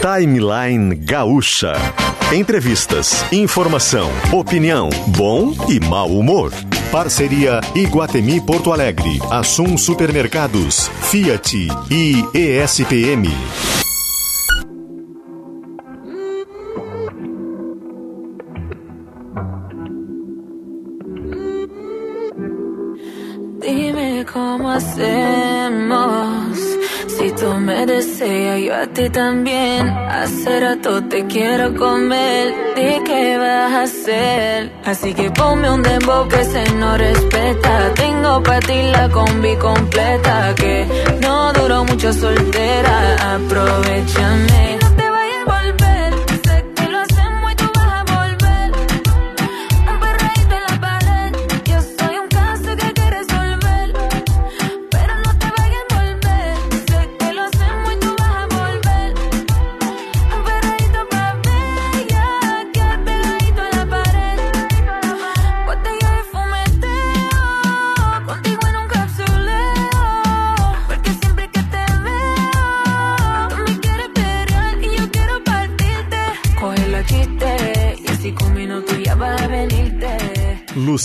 Timeline Gaúcha. Entrevistas, informação, opinião, bom e mau humor. Parceria Iguatemi Porto Alegre, Assum Supermercados, Fiat e ESPM. A ti también. Hace rato te quiero comer. Di qué vas a hacer. Así que ponme un dembow que se no respeta. Tengo para ti la combi completa. Que no duró mucho soltera. Aprovechame. No te vayas a volver.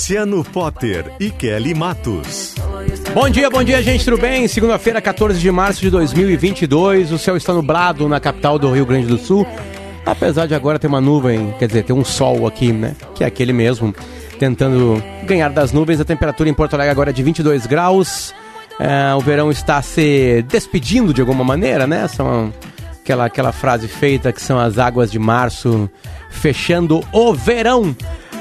Luciano Potter e Kelly Matos. Bom dia, bom dia, gente, tudo bem? Segunda-feira, 14 de março de 2022. O céu está nublado na capital do Rio Grande do Sul. Apesar de agora ter uma nuvem, quer dizer, ter um sol aqui, né? Que é aquele mesmo, tentando ganhar das nuvens. A temperatura em Porto Alegre agora é de 22 graus. É, o verão está se despedindo de alguma maneira, né? São aquela, aquela frase feita que são as águas de março fechando o verão.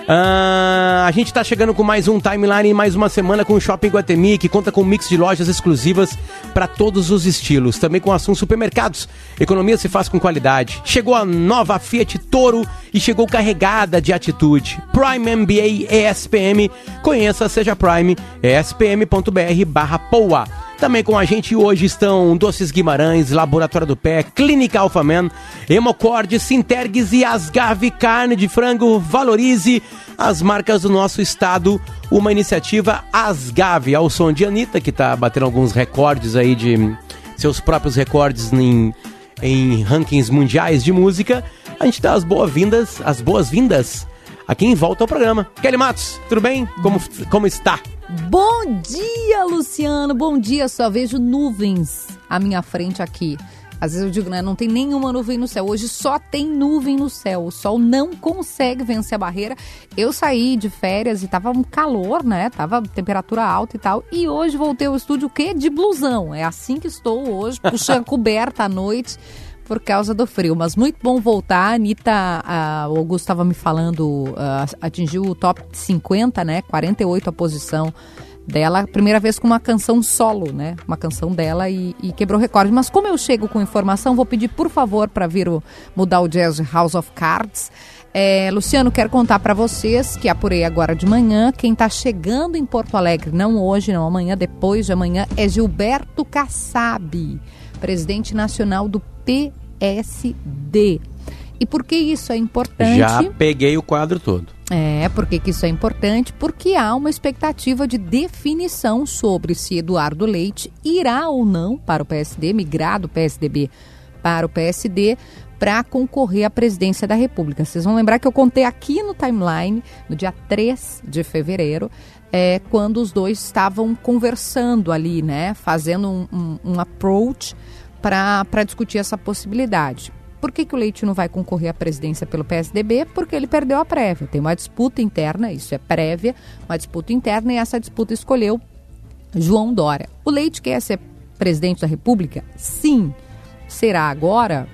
Ah, a gente está chegando com mais um timeline e mais uma semana com o Shopping Guatemi, que conta com um mix de lojas exclusivas para todos os estilos. Também com assuntos supermercados. Economia se faz com qualidade. Chegou a nova Fiat Toro e chegou carregada de atitude. Prime MBA ESPM. Conheça, seja Prime, espm.br barra POA. Também com a gente hoje estão Doces Guimarães, Laboratório do Pé, Clínica Alphaman, Hemocord, Sintergues e Asgave Carne de Frango. Valorize as marcas do nosso estado. Uma iniciativa Asgave, ao som de Anitta, que está batendo alguns recordes aí de seus próprios recordes em, em rankings mundiais de música. A gente dá as boas-vindas, as boas-vindas a quem volta ao programa. Kelly Matos, tudo bem? Como, como está? Bom dia, Luciano. Bom dia. Só vejo nuvens à minha frente aqui. Às vezes eu digo, né? Não tem nenhuma nuvem no céu. Hoje só tem nuvem no céu. O sol não consegue vencer a barreira. Eu saí de férias e tava um calor, né? Tava temperatura alta e tal. E hoje voltei ao estúdio o quê? De blusão. É assim que estou hoje, puxando coberta à noite por causa do frio. Mas muito bom voltar. A Anitta, a, o Augusto estava me falando, a, atingiu o top 50, né? 48 a posição dela. Primeira vez com uma canção solo, né? Uma canção dela e, e quebrou recorde. Mas como eu chego com informação, vou pedir, por favor, para vir o, mudar o jazz de House of Cards. É, Luciano, quero contar para vocês que apurei agora de manhã. Quem está chegando em Porto Alegre, não hoje, não amanhã, depois de amanhã, é Gilberto Kassab, presidente nacional do PSD. E por que isso é importante? Já peguei o quadro todo. É, por que isso é importante? Porque há uma expectativa de definição sobre se Eduardo Leite irá ou não para o PSD, migrar do PSDB para o PSD, para concorrer à presidência da República. Vocês vão lembrar que eu contei aqui no timeline, no dia 3 de fevereiro, é, quando os dois estavam conversando ali, né? Fazendo um, um, um approach para discutir essa possibilidade. Por que, que o Leite não vai concorrer à presidência pelo PSDB? Porque ele perdeu a prévia. Tem uma disputa interna, isso é prévia, uma disputa interna, e essa disputa escolheu João Dória. O Leite quer ser presidente da República? Sim. Será agora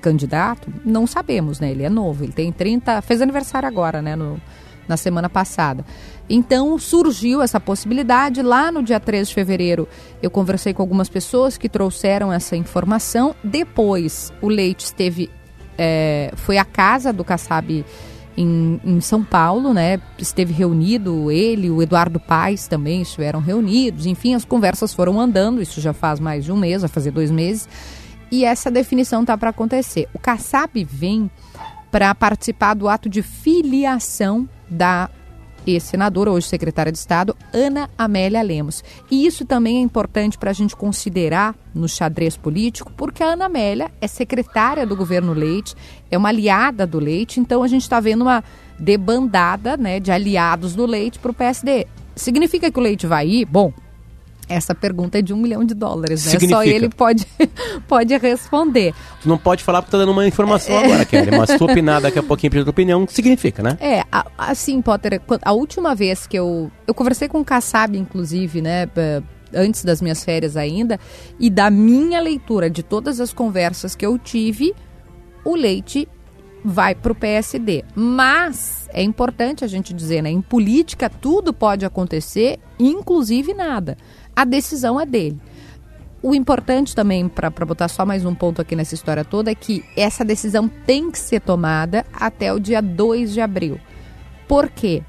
candidato? Não sabemos, né? Ele é novo, ele tem 30. fez aniversário agora, né? No, na semana passada. Então surgiu essa possibilidade. Lá no dia 13 de fevereiro, eu conversei com algumas pessoas que trouxeram essa informação. Depois, o Leite esteve. É, foi à casa do Kassab em, em, São Paulo, né? Esteve reunido, ele, o Eduardo Paes também estiveram reunidos. Enfim, as conversas foram andando. Isso já faz mais de um mês, vai fazer dois meses. E essa definição tá para acontecer. O Kassab vem para participar do ato de filiação da ex-senadora, hoje secretária de Estado, Ana Amélia Lemos. E isso também é importante para a gente considerar no xadrez político, porque a Ana Amélia é secretária do governo Leite, é uma aliada do Leite, então a gente está vendo uma debandada né, de aliados do Leite para o PSD. Significa que o Leite vai ir? Bom, essa pergunta é de um milhão de dólares, né? Significa. Só ele pode, pode responder. Tu não pode falar porque tá dando uma informação é. agora, Kelly, mas tu opinar daqui a pouquinho pedir tua opinião, significa, né? É, assim, Potter, a última vez que eu... Eu conversei com o Kassab, inclusive, né, antes das minhas férias ainda, e da minha leitura de todas as conversas que eu tive, o Leite vai para o PSD. Mas é importante a gente dizer, né? Em política tudo pode acontecer, inclusive nada a decisão é dele. O importante também, para botar só mais um ponto aqui nessa história toda, é que essa decisão tem que ser tomada até o dia 2 de abril. Por quê?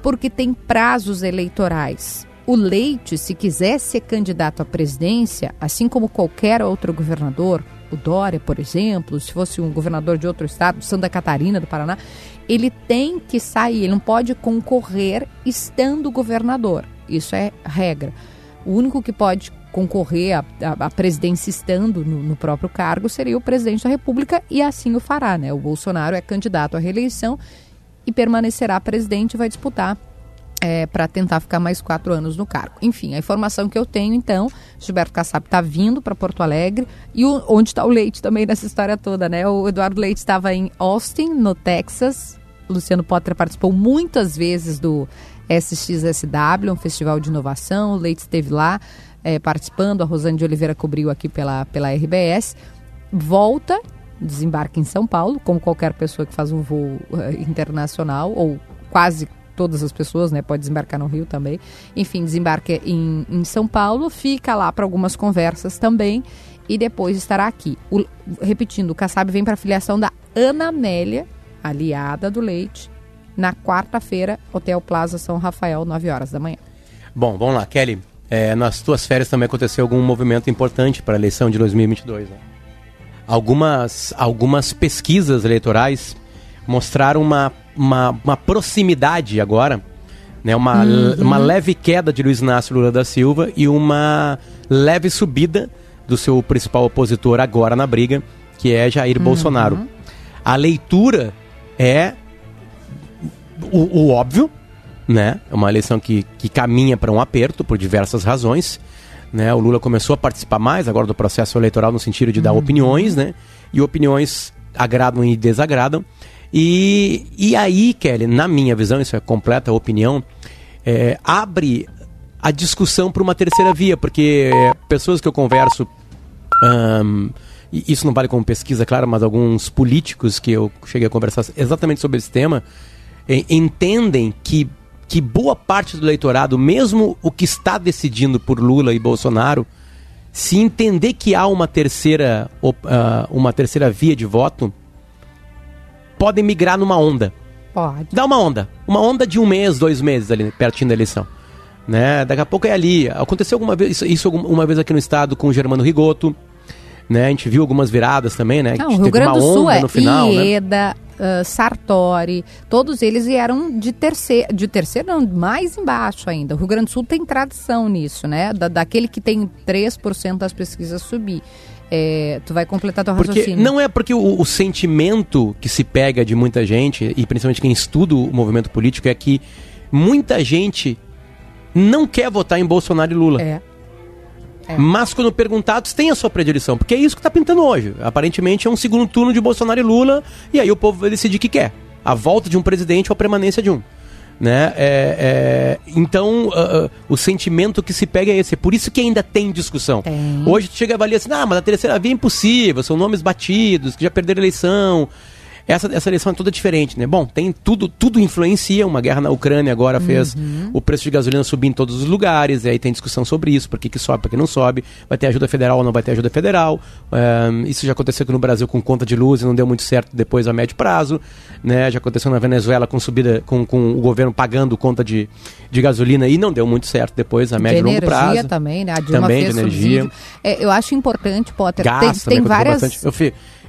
Porque tem prazos eleitorais. O Leite, se quiser ser candidato à presidência, assim como qualquer outro governador, o Dória, por exemplo, se fosse um governador de outro estado, Santa Catarina, do Paraná, ele tem que sair, ele não pode concorrer estando governador. Isso é regra. O único que pode concorrer à, presidência estando no, no, próprio cargo seria o presidente da República e assim o fará, né? O Bolsonaro é candidato à reeleição e permanecerá presidente e vai disputar é, para tentar ficar mais quatro anos no cargo. Enfim, a informação que eu tenho, então, Gilberto Kassab está vindo para Porto Alegre e o, onde está o Leite também nessa história toda, né? O Eduardo Leite estava em Austin, no Texas. Luciano Potter participou muitas vezes do SXSW, um festival de inovação. O Leite esteve lá é, participando, a Rosane de Oliveira cobriu aqui pela, pela RBS. Volta, desembarca em São Paulo, como qualquer pessoa que faz um voo uh, internacional, ou quase todas as pessoas, né? Pode desembarcar no Rio também. Enfim, desembarca em, em São Paulo, fica lá para algumas conversas também e depois estará aqui. O, repetindo, o Kassab vem para a filiação da Ana Amélia, aliada do Leite, na quarta-feira, Hotel Plaza São Rafael, 9 horas da manhã. Bom, vamos lá, Kelly. É, nas tuas férias também aconteceu algum movimento importante para a eleição de 2022, né? Algumas, algumas pesquisas eleitorais mostraram uma, uma, uma proximidade agora, né? uma, uhum. uma leve queda de Luiz Inácio Lula da Silva e uma leve subida do seu principal opositor agora na briga, que é Jair uhum. Bolsonaro. A leitura é o, o óbvio, né? É uma eleição que, que caminha para um aperto por diversas razões. Né? O Lula começou a participar mais agora do processo eleitoral no sentido de dar uhum. opiniões, né? E opiniões agradam e desagradam. E, e aí, Kelly, na minha visão, isso é completa opinião, é, abre a discussão para uma terceira via, porque pessoas que eu converso, um, isso não vale como pesquisa, claro, mas alguns políticos que eu cheguei a conversar exatamente sobre esse tema, entendem que, que boa parte do eleitorado, mesmo o que está decidindo por Lula e Bolsonaro, se entender que há uma terceira, uh, uma terceira via de voto, podem migrar numa onda. Pode. Dá uma onda. Uma onda de um mês, dois meses ali, pertinho da eleição. Né? Daqui a pouco é ali. Aconteceu alguma vez, isso, isso uma vez aqui no estado com o Germano Rigoto. Né? A gente viu algumas viradas também, né? Não, o Rio Grande do Sul é no final, né? Ieda, né? uh, Sartori, todos eles vieram de terceiro, de terceiro não, mais embaixo ainda. O Rio Grande do Sul tem tradição nisso, né? Da, daquele que tem 3% das pesquisas subir. É, tu vai completar teu porque raciocínio. Não é porque o, o, sentimento que se pega de muita gente, e principalmente quem estuda o movimento político, é que muita gente não quer votar em Bolsonaro e Lula. É. É. Mas quando perguntados, tem a sua predileção, porque é isso que está pintando hoje. Aparentemente é um segundo turno de Bolsonaro e Lula, e aí o povo vai decidir o que quer: a volta de um presidente ou a permanência de um. Né? É, é, então, uh, uh, o sentimento que se pega é esse. É por isso que ainda tem discussão. Tem. Hoje tu chega a avaliar assim: ah, mas a terceira via é impossível, são nomes batidos, que já perderam a eleição. Essa, essa eleição é toda diferente, né? Bom, tem tudo, tudo influencia. Uma guerra na Ucrânia agora fez uhum. o preço de gasolina subir em todos os lugares. E aí tem discussão sobre isso, por que, que sobe, por que não sobe. Vai ter ajuda federal ou não vai ter ajuda federal. Um, isso já aconteceu aqui no Brasil com conta de luz e não deu muito certo depois a médio prazo. Né? Já aconteceu na Venezuela com subida, com, com o governo pagando conta de, de gasolina e não deu muito certo depois a médio e longo prazo. energia também, né? A Dilma também de energia. É, eu acho importante, Potter. Gás tem, tem várias. Eu,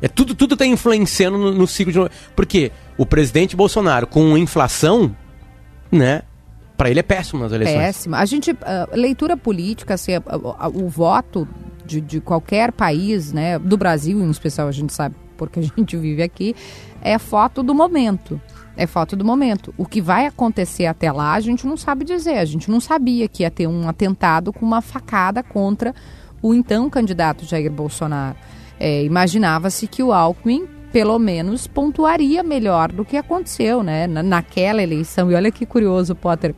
é tudo tudo está influenciando no, no ciclo de porque o presidente Bolsonaro com inflação né? Para ele é péssimo nas eleições. Péssimo. A gente, uh, leitura política, assim, o voto de, de qualquer país, né, do Brasil em especial, a gente sabe porque a gente vive aqui, é foto do momento. É foto do momento. O que vai acontecer até lá, a gente não sabe dizer. A gente não sabia que ia ter um atentado com uma facada contra o então candidato Jair Bolsonaro. É, Imaginava-se que o Alckmin pelo menos pontuaria melhor do que aconteceu, né? naquela eleição. E olha que curioso, Potter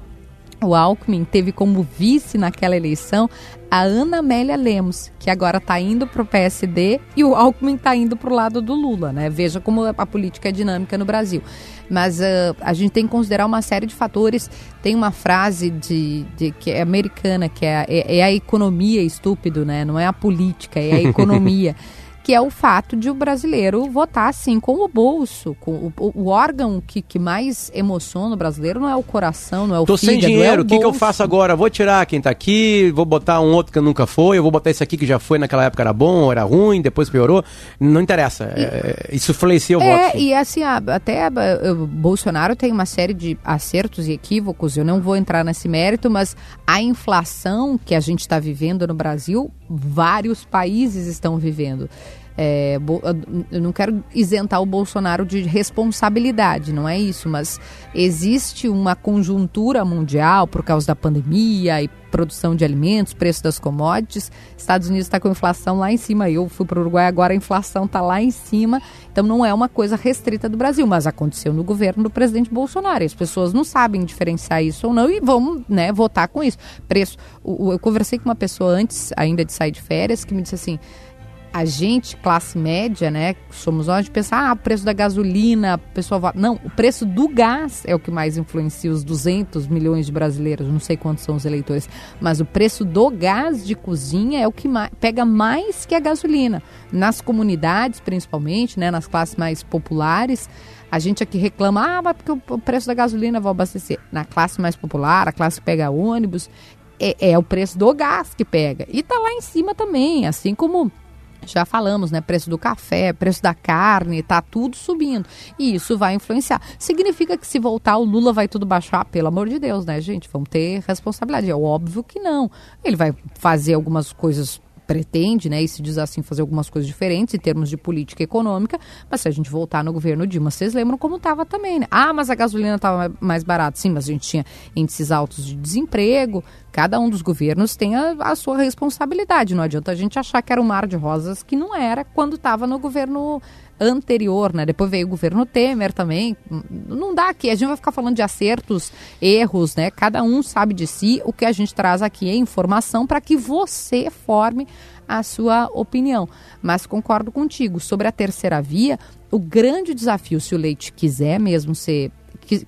o Alckmin teve como vice naquela eleição a Ana Amélia Lemos, que agora está indo para o PSD e o Alckmin está indo para o lado do Lula, né? Veja como a política é dinâmica no Brasil. Mas uh, a gente tem que considerar uma série de fatores. Tem uma frase de, de que é americana, que é, é, é a economia estúpido, né? Não é a política, é a economia. Que é o fato de o brasileiro votar assim com o bolso. Com o, o órgão que, que mais emociona o brasileiro não é o coração, não é o Tô fígado, sem dinheiro, é o que, que eu faço agora? Vou tirar quem tá aqui, vou botar um outro que nunca foi, eu vou botar esse aqui que já foi naquela época era bom, era ruim, depois piorou. Não interessa. E, é, isso influencia o é, voto. É, e assim, até o Bolsonaro tem uma série de acertos e equívocos, eu não vou entrar nesse mérito, mas a inflação que a gente está vivendo no Brasil, vários países estão vivendo. É, eu não quero isentar o Bolsonaro de responsabilidade, não é isso, mas existe uma conjuntura mundial por causa da pandemia e produção de alimentos, preço das commodities. Estados Unidos está com inflação lá em cima. Eu fui para o Uruguai agora, a inflação está lá em cima. Então não é uma coisa restrita do Brasil, mas aconteceu no governo do presidente Bolsonaro. as pessoas não sabem diferenciar isso ou não e vão né, votar com isso. Preço. Eu conversei com uma pessoa antes ainda de sair de férias que me disse assim a gente, classe média, né, somos nós, de pensar, ah, o preço da gasolina, a pessoa vai... Não, o preço do gás é o que mais influencia os 200 milhões de brasileiros, não sei quantos são os eleitores, mas o preço do gás de cozinha é o que mais, pega mais que a gasolina. Nas comunidades, principalmente, né, nas classes mais populares, a gente aqui reclama, ah, mas porque o preço da gasolina vai abastecer. Na classe mais popular, a classe que pega ônibus, é, é o preço do gás que pega. E tá lá em cima também, assim como já falamos, né? Preço do café, preço da carne, tá tudo subindo. E isso vai influenciar. Significa que se voltar o Lula vai tudo baixar? Pelo amor de Deus, né, gente? Vamos ter responsabilidade. É óbvio que não. Ele vai fazer algumas coisas pretende, né, e se diz assim, fazer algumas coisas diferentes em termos de política econômica, mas se a gente voltar no governo Dilma, vocês lembram como estava também, né? Ah, mas a gasolina estava mais barata. Sim, mas a gente tinha índices altos de desemprego, cada um dos governos tem a, a, sua responsabilidade. Não adianta a gente achar que era um mar de rosas que não era quando estava no governo anterior, né? Depois veio o governo Temer também. Não dá aqui, a gente vai ficar falando de acertos, erros, né? Cada um sabe de si. O que a gente traz aqui é informação para que você forme a sua opinião. Mas concordo contigo, sobre a terceira via, o grande desafio, se o Leite quiser mesmo ser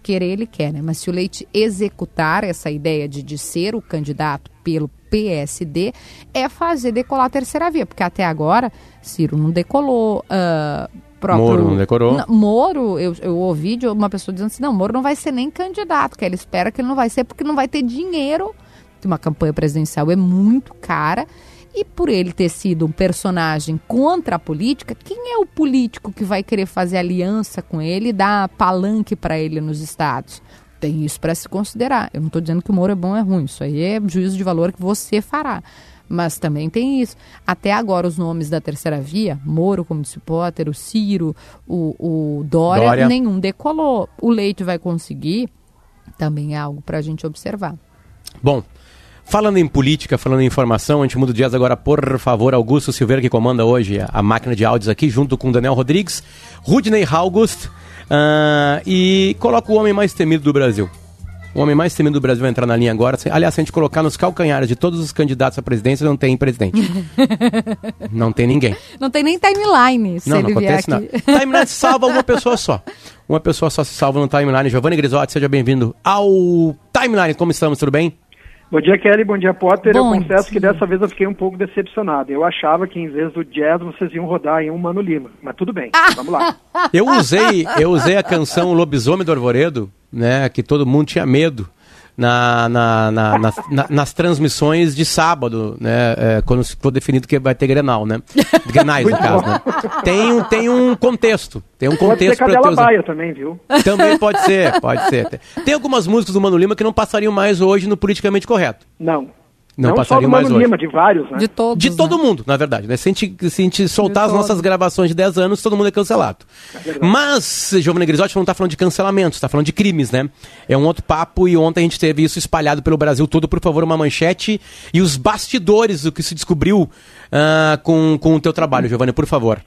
querer ele quer, né? Mas se o Leite executar essa ideia de, de ser o candidato pelo PSD, é fazer decolar a terceira via, porque até agora Ciro não decolou. Uh, próprio... Moro não decorou. Moro, eu, eu ouvi de uma pessoa dizendo assim, não, Moro não vai ser nem candidato, que ele espera que ele não vai ser porque não vai ter dinheiro. Uma campanha presidencial é muito cara. E por ele ter sido um personagem contra a política, quem é o político que vai querer fazer aliança com ele e dar palanque para ele nos estados? Tem isso para se considerar. Eu não estou dizendo que o Moro é bom ou é ruim. Isso aí é juízo de valor que você fará. Mas também tem isso. Até agora, os nomes da terceira via, Moro, como disse Potter, o Ciro, o, o Dória, Dória, nenhum decolou. O Leite vai conseguir, também é algo para a gente observar. Bom, Falando em política, falando em informação, a gente muda o dias agora, por favor, Augusto Silveira, que comanda hoje a máquina de áudios aqui, junto com Daniel Rodrigues, Rudney August, uh, e coloca o homem mais temido do Brasil. O homem mais temido do Brasil vai entrar na linha agora. Aliás, se a gente colocar nos calcanhares de todos os candidatos à presidência, não tem presidente. não tem ninguém. Não tem nem timeline, se não, ele não acontece nada. Timeline salva uma pessoa só. Uma pessoa só se salva no timeline. Giovanni Grisotti, seja bem-vindo ao timeline. Como estamos? Tudo bem? Bom dia, Kelly. Bom dia, Potter. Bom eu confesso dia. que dessa vez eu fiquei um pouco decepcionado. Eu achava que em vez do jazz vocês iam rodar em um Mano Lima. Mas tudo bem, vamos lá. Eu usei, eu usei a canção Lobisomem do Arvoredo, né? Que todo mundo tinha medo. Na, na, na, nas, nas transmissões de sábado, né? É, quando for definido que vai ter Grenal, né? Grenais, no caso, né? Tem, um, tem um contexto. Tem um contexto ser Cadela Baia também, viu? Também pode ser, pode ser. Tem algumas músicas do Mano Lima que não passariam mais hoje no politicamente correto. Não. Não, não passariam mais hoje. Lima, de vários, né? De todos. De todo né? mundo, na verdade. Né? Se, a gente, se a gente soltar de as nossas gravações de 10 anos, todo mundo é cancelado. É Mas, Giovanni Grisotti não está falando de cancelamento, está falando de crimes, né? É um outro papo e ontem a gente teve isso espalhado pelo Brasil todo. Por favor, uma manchete e os bastidores do que se descobriu uh, com, com o teu trabalho, Giovanni, por favor.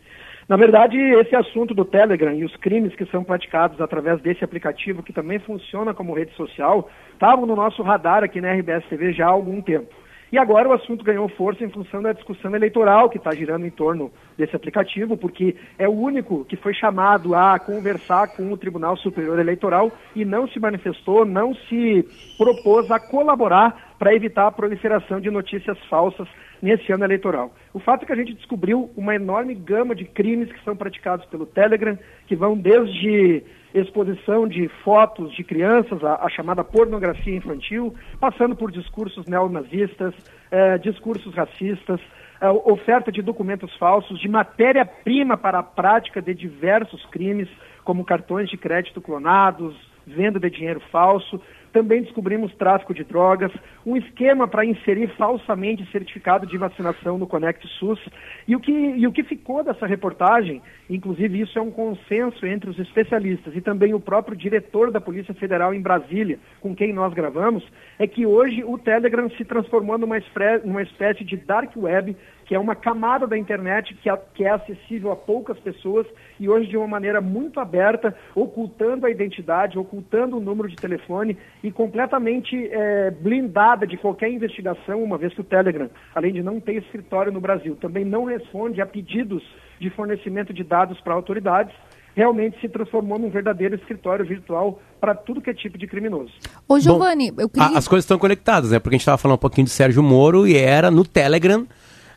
Na verdade, esse assunto do Telegram e os crimes que são praticados através desse aplicativo, que também funciona como rede social, estavam no nosso radar aqui na RBS TV já há algum tempo. E agora o assunto ganhou força em função da discussão eleitoral que está girando em torno desse aplicativo, porque é o único que foi chamado a conversar com o Tribunal Superior Eleitoral e não se manifestou, não se propôs a colaborar para evitar a proliferação de notícias falsas nesse ano eleitoral. O fato é que a gente descobriu uma enorme gama de crimes que são praticados pelo Telegram, que vão desde exposição de fotos de crianças, a, a chamada pornografia infantil, passando por discursos neonazistas, eh, discursos racistas, eh, oferta de documentos falsos, de matéria-prima para a prática de diversos crimes, como cartões de crédito clonados, venda de dinheiro falso, também descobrimos tráfico de drogas, um esquema para inserir falsamente certificado de vacinação no Conect SUS. E o, que, e o que ficou dessa reportagem, inclusive isso é um consenso entre os especialistas e também o próprio diretor da Polícia Federal em Brasília, com quem nós gravamos, é que hoje o Telegram se transformou numa, numa espécie de dark web que é uma camada da internet que é, que é acessível a poucas pessoas e hoje de uma maneira muito aberta, ocultando a identidade, ocultando o número de telefone e completamente é, blindada de qualquer investigação, uma vez que o Telegram, além de não ter escritório no Brasil, também não responde a pedidos de fornecimento de dados para autoridades, realmente se transformou num verdadeiro escritório virtual para tudo que é tipo de criminoso. Ô, Giovanni, Bom, eu queria... As coisas estão conectadas, né? Porque a gente estava falando um pouquinho de Sérgio Moro e era no Telegram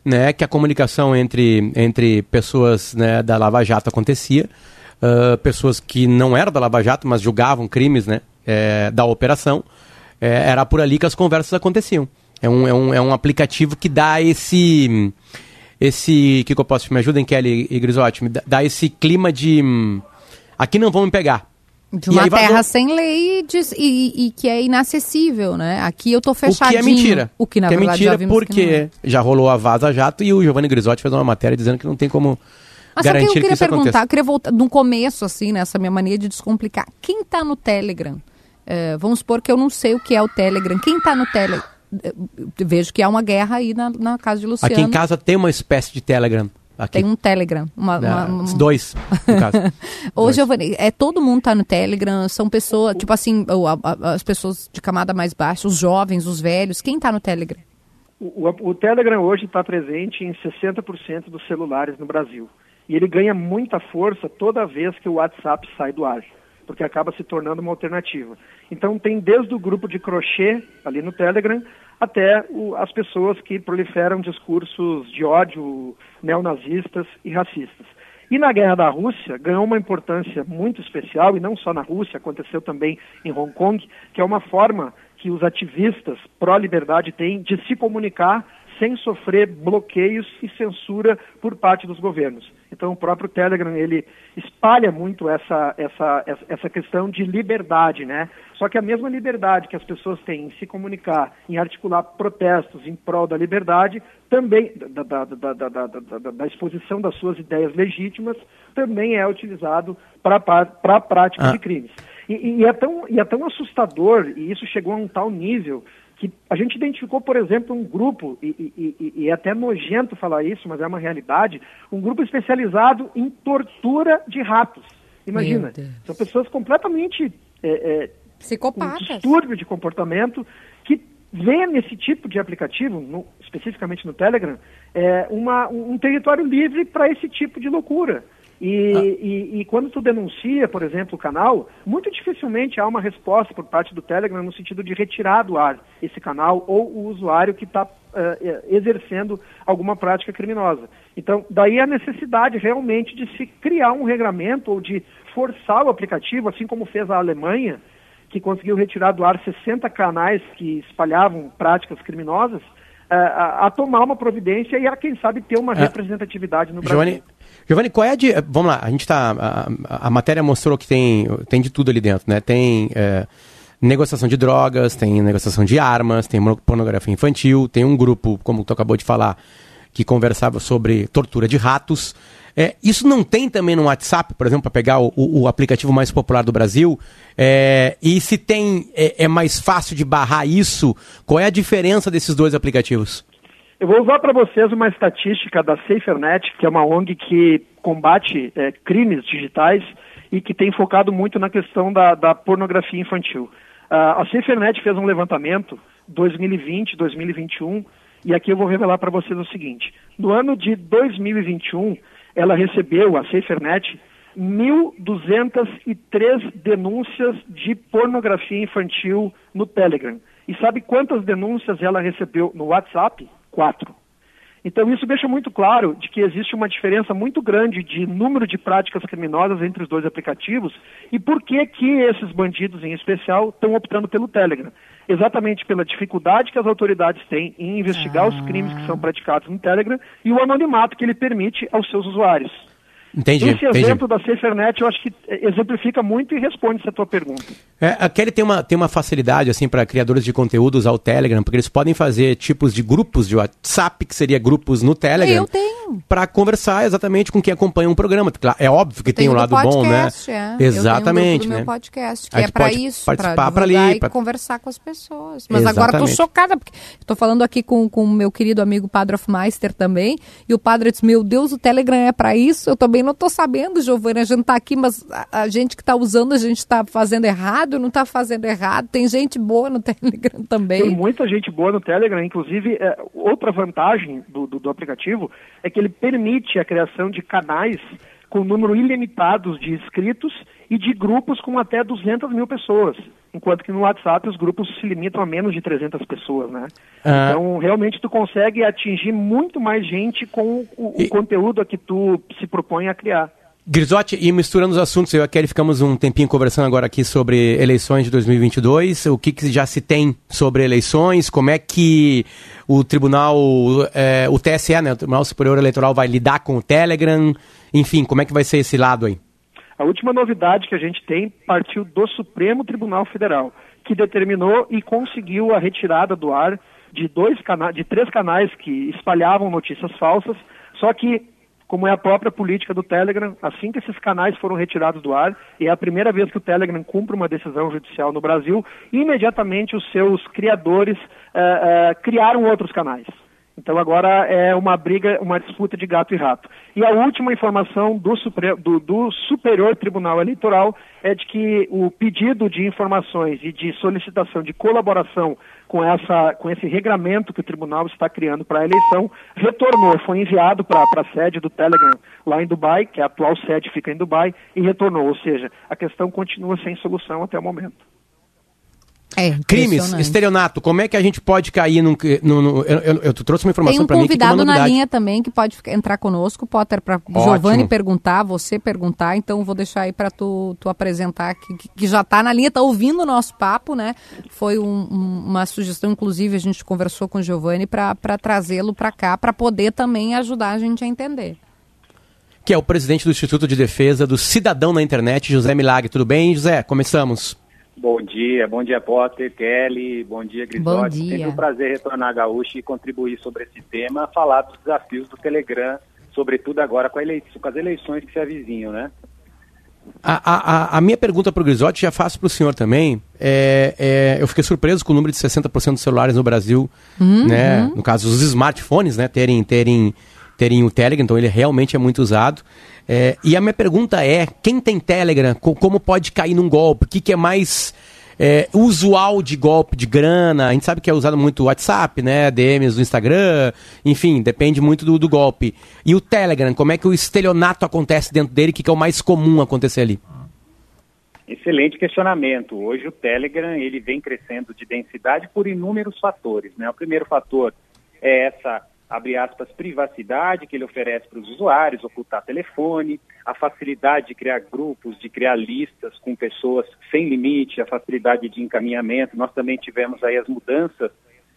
né, que a comunicação entre, entre pessoas né, da Lava Jato acontecia, uh, pessoas que não eram da Lava Jato, mas julgavam crimes né, é, da operação, é, era por ali que as conversas aconteciam. É um, é um, é um aplicativo que dá esse. Esse que, que eu posso me ajudem, Kelly e Grisotti? Me dá esse clima de. Hum, aqui não vão me pegar. De uma terra sem lei e, e, e, que é inacessível, né? Aqui eu tô fechadinho. O que é mentira. O que na que verdade é mentira porque é. já rolou a Vaza Jato e o Giovanni Grisotti fez uma matéria dizendo que não tem como Mas garantir que, eu queria que perguntar, aconteça. Eu queria voltar no começo, assim, nessa minha mania de descomplicar. Quem tá no Telegram? É, vamos supor que eu não sei o que é o Telegram. Quem tá no Telegram? É, vejo que há uma guerra aí na, na casa de Luciano. Aqui em casa tem uma espécie de Telegram. Aqui. Tem um Telegram. Uma, uma, uma... Dois, no caso. Ô, Giovanni, é, todo mundo tá no Telegram, são pessoas, tipo assim, as pessoas de camada mais baixa, os jovens, os velhos, quem tá no Telegram? O, o, o Telegram hoje está presente em 60% dos celulares no Brasil. E ele ganha muita força toda vez que o WhatsApp sai do ar, porque acaba se tornando uma alternativa. Então tem desde o grupo de crochê ali no Telegram até o, as pessoas que proliferam discursos de ódio neonazistas e racistas. E na guerra da Rússia ganhou uma importância muito especial, e não só na Rússia, aconteceu também em Hong Kong, que é uma forma que os ativistas pró-liberdade têm de se comunicar sem sofrer bloqueios e censura por parte dos governos. Então, o próprio Telegram ele espalha muito essa, essa, essa questão de liberdade, né? Só que a mesma liberdade que as pessoas têm em se comunicar, em articular protestos em prol da liberdade, também da, da, da, da exposição das suas ideias legítimas, também é utilizado para a prática ah. de crimes. E, e, é tão, e é tão assustador, e isso chegou a um tal nível, que a gente identificou, por exemplo, um grupo, e, e, e, é até nojento falar isso, mas é uma realidade, um grupo especializado em tortura de ratos. Imagina, são pessoas completamente é, é, psicopatas, um distúrbio de comportamento que vê nesse tipo de aplicativo, no, especificamente no Telegram, é, uma, um território livre para esse tipo de loucura. E, ah. e, e, quando tu denuncia, por exemplo, o canal, muito dificilmente há uma resposta por parte do Telegram no sentido de retirar do ar esse canal ou o usuário que está uh, eh, exercendo alguma prática criminosa. Então, daí a necessidade realmente de se criar um regramento ou de forçar o aplicativo, assim como fez a Alemanha, que conseguiu retirar do ar 60 canais que espalhavam práticas criminosas, a, a, tomar uma providência e a, quem sabe, ter uma é. representatividade no Brasil. Giovanni, qual é a de. Vamos lá, a gente tá. A, a, matéria mostrou que tem, tem de tudo ali dentro, né? Tem. É, negociação de drogas, tem negociação de armas, tem pornografia infantil, tem um grupo, como tu acabou de falar, que conversava sobre tortura de ratos. É, isso não tem também no WhatsApp, por exemplo, para pegar o, o, aplicativo mais popular do Brasil? É, e se tem, é, é, mais fácil de barrar isso? Qual é a diferença desses dois aplicativos? Eu vou usar para vocês uma estatística da SaferNet, que é uma ONG que combate é, crimes digitais e que tem focado muito na questão da, da pornografia infantil. Uh, a SaferNet fez um levantamento 2020, 2021 e aqui eu vou revelar para vocês o seguinte: no ano de 2021, ela recebeu, a SaferNet, 1.203 denúncias de pornografia infantil no Telegram. E sabe quantas denúncias ela recebeu no WhatsApp? Quatro. Então isso deixa muito claro de que existe uma diferença muito grande de número de práticas criminosas entre os dois aplicativos e por que que esses bandidos em especial estão optando pelo Telegram. Exatamente pela dificuldade que as autoridades têm em investigar ah. os crimes que são praticados no Telegram e o anonimato que ele permite aos seus usuários. Entendi. Esse exemplo entendi. da SaferNet eu acho que exemplifica muito e responde essa tua pergunta. É, a Kelly tem uma, tem uma facilidade assim para criadores de conteúdo usar o Telegram, porque eles podem fazer tipos de grupos de WhatsApp, que seria grupos no Telegram. Eu tenho. Para conversar exatamente com quem acompanha um programa. É óbvio que tem um lado podcast, bom, né? É. Exatamente. Eu tenho um né? meu podcast, que é para isso, participar para ali, e pra... conversar com as pessoas. Mas exatamente. agora estou chocada, porque estou falando aqui com o meu querido amigo Padre Hofmeister também, e o padre disse, meu Deus, o Telegram é para isso? Eu também não estou sabendo, Giovana, a gente está aqui, mas a, a gente que está usando, a gente está fazendo errado, não está fazendo errado. Tem gente boa no Telegram também. Tem muita gente boa no Telegram, inclusive, é, outra vantagem do, do, do aplicativo é que ele permite a criação de canais com número ilimitado de inscritos e de grupos com até 200 mil pessoas, enquanto que no WhatsApp os grupos se limitam a menos de 300 pessoas, né? Ah. Então, realmente tu consegue atingir muito mais gente com o, o e... conteúdo a que tu se propõe a criar. Grisotti, e misturando os assuntos, eu e a Kelly ficamos um tempinho conversando agora aqui sobre eleições de 2022, o que, que já se tem sobre eleições, como é que o tribunal, é, o TSE, né, o Tribunal Superior Eleitoral vai lidar com o Telegram, enfim, como é que vai ser esse lado aí? A última novidade que a gente tem partiu do Supremo Tribunal Federal, que determinou e conseguiu a retirada do ar de dois canais, de três canais que espalhavam notícias falsas, só que como é a própria política do Telegram, assim que esses canais foram retirados do ar, e é a primeira vez que o Telegram cumpre uma decisão judicial no Brasil, imediatamente os seus criadores eh, eh, criaram outros canais. Então agora é uma briga, uma disputa de gato e rato. E a última informação do, Supre do, do, Superior Tribunal Eleitoral é de que o pedido de informações e de solicitação de colaboração com, essa, com esse regramento que o tribunal está criando para a eleição retornou, foi enviado para a sede do Telegram lá em Dubai, que é a atual sede fica em Dubai, e retornou. Ou seja, a questão continua sem solução até o momento. É, Crimes, estelionato, como é que a gente pode cair num. Eu, eu, eu, trouxe uma informação para mim. Tem um convidado na linha também que pode entrar conosco, Potter, para Giovanni perguntar, você perguntar, então vou deixar aí para tu, tu apresentar, que, que já está na linha, está ouvindo o nosso papo, né? Foi um, uma sugestão, inclusive, a gente conversou com o Giovanni para trazê-lo para cá, para poder também ajudar a gente a entender. Que é o presidente do Instituto de Defesa do Cidadão na Internet, José Milagre. Tudo bem, José? Começamos. Bom dia, bom dia Potter, Kelly, bom dia Grisotti. Sempre um prazer retornar a Gaúcha e contribuir sobre esse tema, falar dos desafios do Telegram, sobretudo agora com, eleição, com as eleições que se avizinham, né? A, a, a minha pergunta para o Grisotti já faço para o senhor também. É, é, eu fiquei surpreso com o número de 60% dos celulares no Brasil, uhum. né? No caso, os smartphones, né? Terem, terem, terem o Telegram, então ele realmente é muito usado. É, e a minha pergunta é: quem tem Telegram, como pode cair num golpe? O que, que é mais é, usual de golpe de grana? A gente sabe que é usado muito o WhatsApp, né? DMs do Instagram, enfim, depende muito do, do, golpe. E o Telegram, como é que o estelionato acontece dentro dele? O que, que é o mais comum acontecer ali? Excelente questionamento. Hoje o Telegram ele vem crescendo de densidade por inúmeros fatores. Né? O primeiro fator é essa abre aspas, privacidade que ele oferece para os usuários, ocultar telefone, a facilidade de criar grupos, de criar listas com pessoas sem limite, a facilidade de encaminhamento. Nós também tivemos aí as mudanças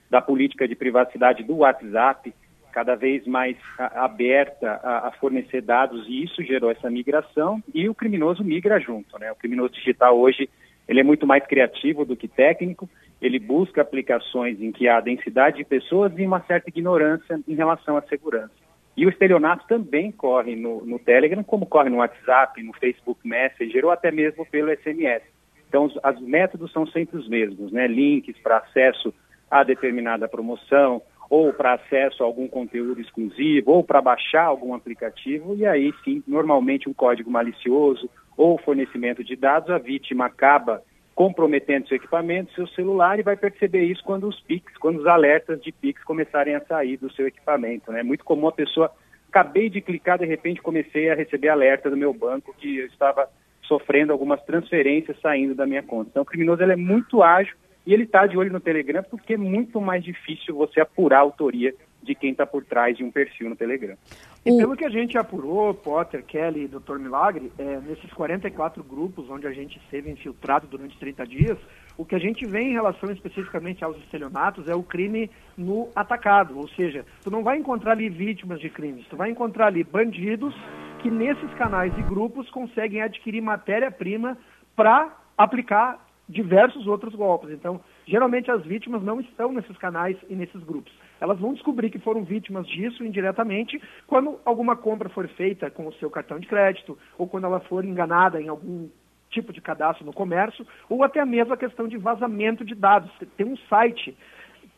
da política de privacidade do WhatsApp, cada vez mais aberta a, a, fornecer dados e isso gerou essa migração e o criminoso migra junto, né? O criminoso digital hoje ele é muito mais criativo do que técnico ele busca aplicações em que há densidade de pessoas e uma certa ignorância em relação à segurança. E o estelionato também corre no, no Telegram, como corre no WhatsApp, no Facebook Messenger ou até mesmo pelo SMS. Então, os, os métodos são sempre os mesmos, né? Links para acesso a determinada promoção, ou para acesso a algum conteúdo exclusivo, ou para baixar algum aplicativo, e aí sim, normalmente um código malicioso ou fornecimento de dados, a vítima acaba comprometendo seu equipamento, seu celular, e vai perceber isso quando os PIX, quando os alertas de PIX começarem a sair do seu equipamento. Né? É muito comum a pessoa, acabei de clicar, de repente comecei a receber alerta do meu banco que eu estava sofrendo algumas transferências saindo da minha conta. Então o criminoso ele é muito ágil e ele está de olho no Telegram porque é muito mais difícil você apurar a autoria de quem está por trás de um perfil no Telegram. E pelo que a gente apurou, Potter, Kelly e Dr. Milagre, é, nesses 44 grupos onde a gente esteve infiltrado durante 30 dias, o que a gente vê em relação especificamente aos estelionatos é o crime no atacado, ou seja, tu não vai encontrar ali vítimas de crimes, tu vai encontrar ali bandidos que nesses canais e grupos conseguem adquirir matéria-prima para aplicar diversos outros golpes. Então, geralmente as vítimas não estão nesses canais e nesses grupos. Elas vão descobrir que foram vítimas disso indiretamente quando alguma compra for feita com o seu cartão de crédito ou quando ela for enganada em algum tipo de cadastro no comércio ou até mesmo a questão de vazamento de dados. Tem um site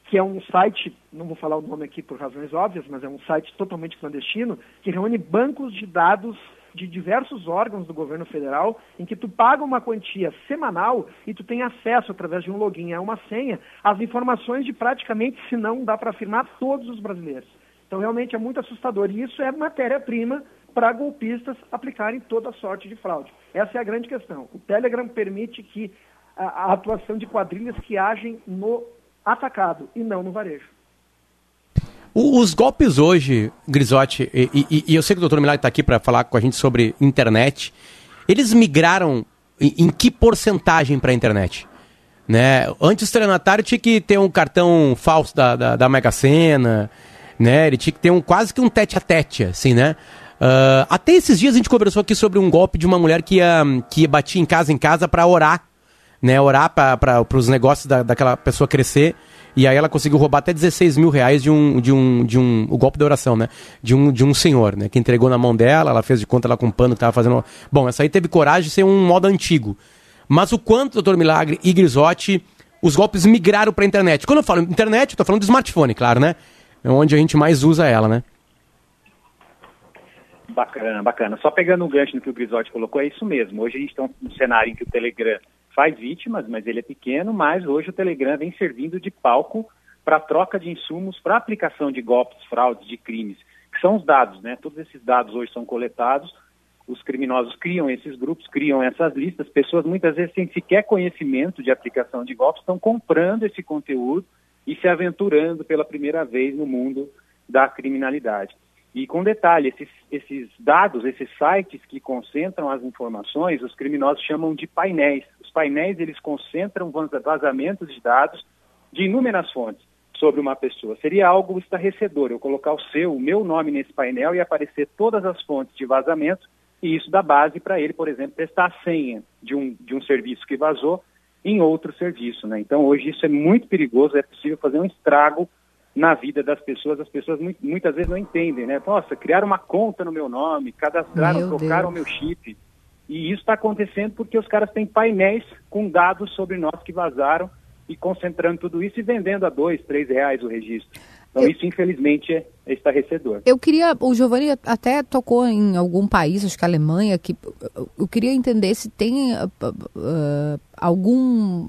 que é um site, não vou falar o nome aqui por razões óbvias, mas é um site totalmente clandestino, que reúne bancos de dados de diversos órgãos do governo federal em que tu paga uma quantia semanal e tu tem acesso através de um login a uma senha às informações de praticamente, se não dá para afirmar, todos os brasileiros. Então realmente é muito assustador e isso é matéria-prima para golpistas aplicarem toda sorte de fraude. Essa é a grande questão. O Telegram permite que a, a atuação de quadrilhas que agem no atacado e não no varejo. Os golpes hoje, Grisotti, e, e, e eu sei que o doutor Milagre está aqui para falar com a gente sobre internet, eles migraram em, em que porcentagem para a internet? Né? Antes o estelionatário tinha que ter um cartão falso da, da, da Mega Sena, né? ele tinha que ter um, quase que um tete a tete, assim, né? Uh, até esses dias a gente conversou aqui sobre um golpe de uma mulher que, ia, que batia em casa em casa para orar, né? Orar para os negócios da, daquela pessoa crescer. E aí ela conseguiu roubar até 16 mil reais de um, de um, de um, o golpe da oração, né? De um, de um senhor, né? Que entregou na mão dela, ela fez de conta lá com um pano que tava fazendo. Bom, essa aí teve coragem de ser um modo antigo. Mas o quanto, doutor Milagre e Grisotti, os golpes migraram para a internet. Quando eu falo internet, eu tô falando do smartphone, claro, né? É onde a gente mais usa ela, né? Bacana, bacana. Só pegando o gancho no que o Grisotti colocou, é isso mesmo. Hoje a gente está num cenário em que o Telegram faz vítimas, mas ele é pequeno, mas hoje o Telegram vem servindo de palco para troca de insumos, para aplicação de golpes, fraudes, de crimes, que são os dados, né? Todos esses dados hoje são coletados, os criminosos criam esses grupos, criam essas listas, pessoas muitas vezes sem sequer conhecimento de aplicação de golpes estão comprando esse conteúdo e se aventurando pela primeira vez no mundo da criminalidade. E com detalhe, esses, esses dados, esses sites que concentram as informações, os criminosos chamam de painéis. Painéis, eles concentram vazamentos de dados de inúmeras fontes sobre uma pessoa. Seria algo estarrecedor eu colocar o seu, o meu nome nesse painel e aparecer todas as fontes de vazamento e isso dá base para ele, por exemplo, testar a senha de um, de um serviço que vazou em outro serviço. Né? Então, hoje isso é muito perigoso, é possível fazer um estrago na vida das pessoas, as pessoas muitas vezes não entendem, né? Nossa, criaram uma conta no meu nome, cadastraram, meu trocaram o meu chip. E isso está acontecendo porque os caras têm painéis com dados sobre nós que vazaram e concentrando tudo isso e vendendo a dois, três reais o registro. Então, eu, isso, infelizmente, é, estarrecedor. Eu queria, o Giovanni até tocou em algum país, acho que a Alemanha, que eu queria entender se tem uh, uh, algum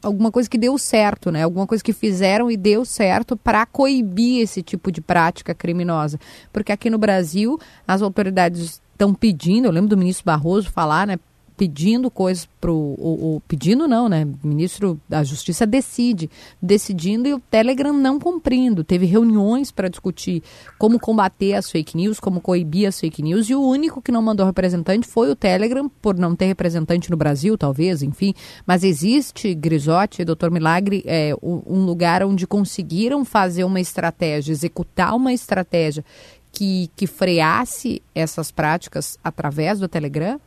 alguma coisa que deu certo, né? Alguma coisa que fizeram e deu certo para coibir esse tipo de prática criminosa. Porque aqui no Brasil, as autoridades estão pedindo, eu lembro do ministro Barroso falar, né? pedindo coisas para o. Pedindo não, né? O ministro da Justiça decide, decidindo e o Telegram não cumprindo. Teve reuniões para discutir como combater as fake news, como coibir as fake news, e o único que não mandou representante foi o Telegram, por não ter representante no Brasil, talvez, enfim. Mas existe, Grisotti, doutor Milagre, é, um lugar onde conseguiram fazer uma estratégia, executar uma estratégia que, que freasse essas práticas através do Telegram?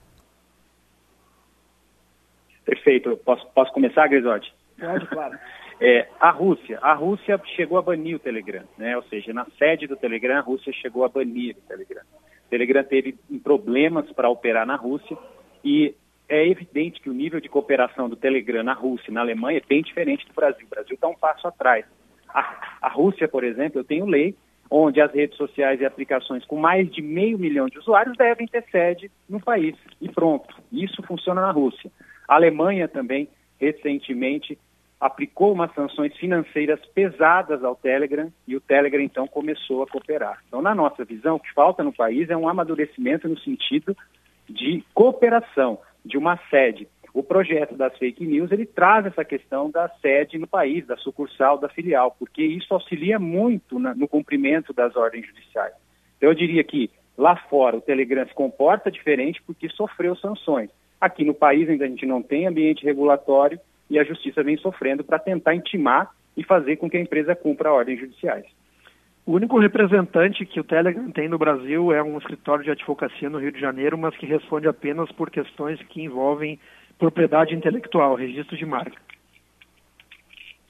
Perfeito. Posso, posso começar, Grisotti? Pode, claro. É, a Rússia. A Rússia chegou a banir o Telegram, né? Ou seja, na sede do Telegram, a Rússia chegou a banir o Telegram. O Telegram teve problemas para operar na Rússia e é evidente que o nível de cooperação do Telegram na Rússia e na Alemanha é bem diferente do Brasil. O Brasil está um passo atrás. A, a Rússia, por exemplo, eu tenho lei onde as redes sociais e aplicações com mais de meio milhão de usuários devem ter sede no país. E pronto. Isso funciona na Rússia. A Alemanha também, recentemente, aplicou umas sanções financeiras pesadas ao Telegram e o Telegram então começou a cooperar. Então, na nossa visão, o que falta no país é um amadurecimento no sentido de cooperação, de uma sede. O projeto das fake news ele traz essa questão da sede no país, da sucursal, da filial, porque isso auxilia muito na, no cumprimento das ordens judiciais. Então, eu diria que lá fora o Telegram se comporta diferente porque sofreu sanções. Aqui no país ainda a gente não tem ambiente regulatório e a justiça vem sofrendo para tentar intimar e fazer com que a empresa cumpra ordens judiciais. O único representante que o Telegram tem no Brasil é um escritório de advocacia no Rio de Janeiro, mas que responde apenas por questões que envolvem propriedade intelectual, registro de marca.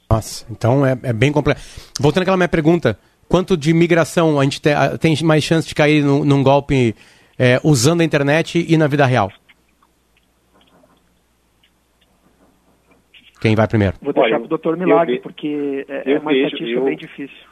Nossa, então é, é bem complexo. Voltando àquela minha pergunta, quanto de migração a gente te, tem mais chance de cair num, num golpe é, usando a internet e na vida real? Quem vai primeiro? Vou deixar para o doutor Milagre, porque é, é uma vejo, estatística eu... bem difícil.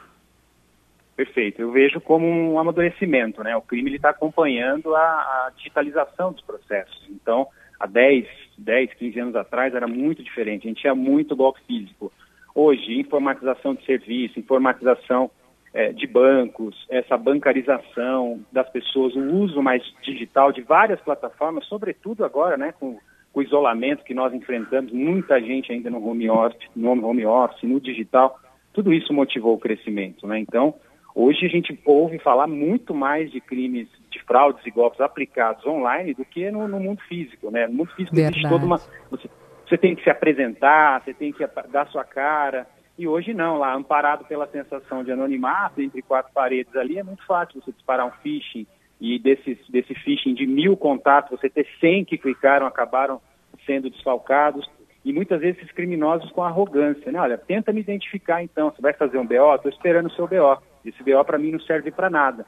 Perfeito. Eu vejo como um amadurecimento, né? O crime está acompanhando a, a, digitalização dos processos. Então, há 10, 10, 15 anos atrás era muito diferente. A gente tinha muito golpe físico. Hoje, informatização de serviço, informatização é, de bancos, essa bancarização das pessoas, o uso mais digital de várias plataformas, sobretudo agora, né, com o isolamento que nós enfrentamos, muita gente ainda no home office, no home office, no digital, tudo isso motivou o crescimento, né? Então, hoje a gente ouve falar muito mais de crimes de fraudes e golpes aplicados online do que no, no mundo físico, né? No mundo físico Verdade. existe toda uma você, você tem que se apresentar, você tem que dar sua cara, e hoje não, lá amparado pela sensação de anonimato entre quatro paredes ali, é muito fácil você disparar um phishing e desses, desse phishing de mil contatos, você ter 100 que clicaram, acabaram sendo desfalcados. E muitas vezes esses criminosos com arrogância, né? Olha, tenta me identificar então, você vai fazer um BO? Estou esperando o seu BO. Esse BO para mim não serve para nada.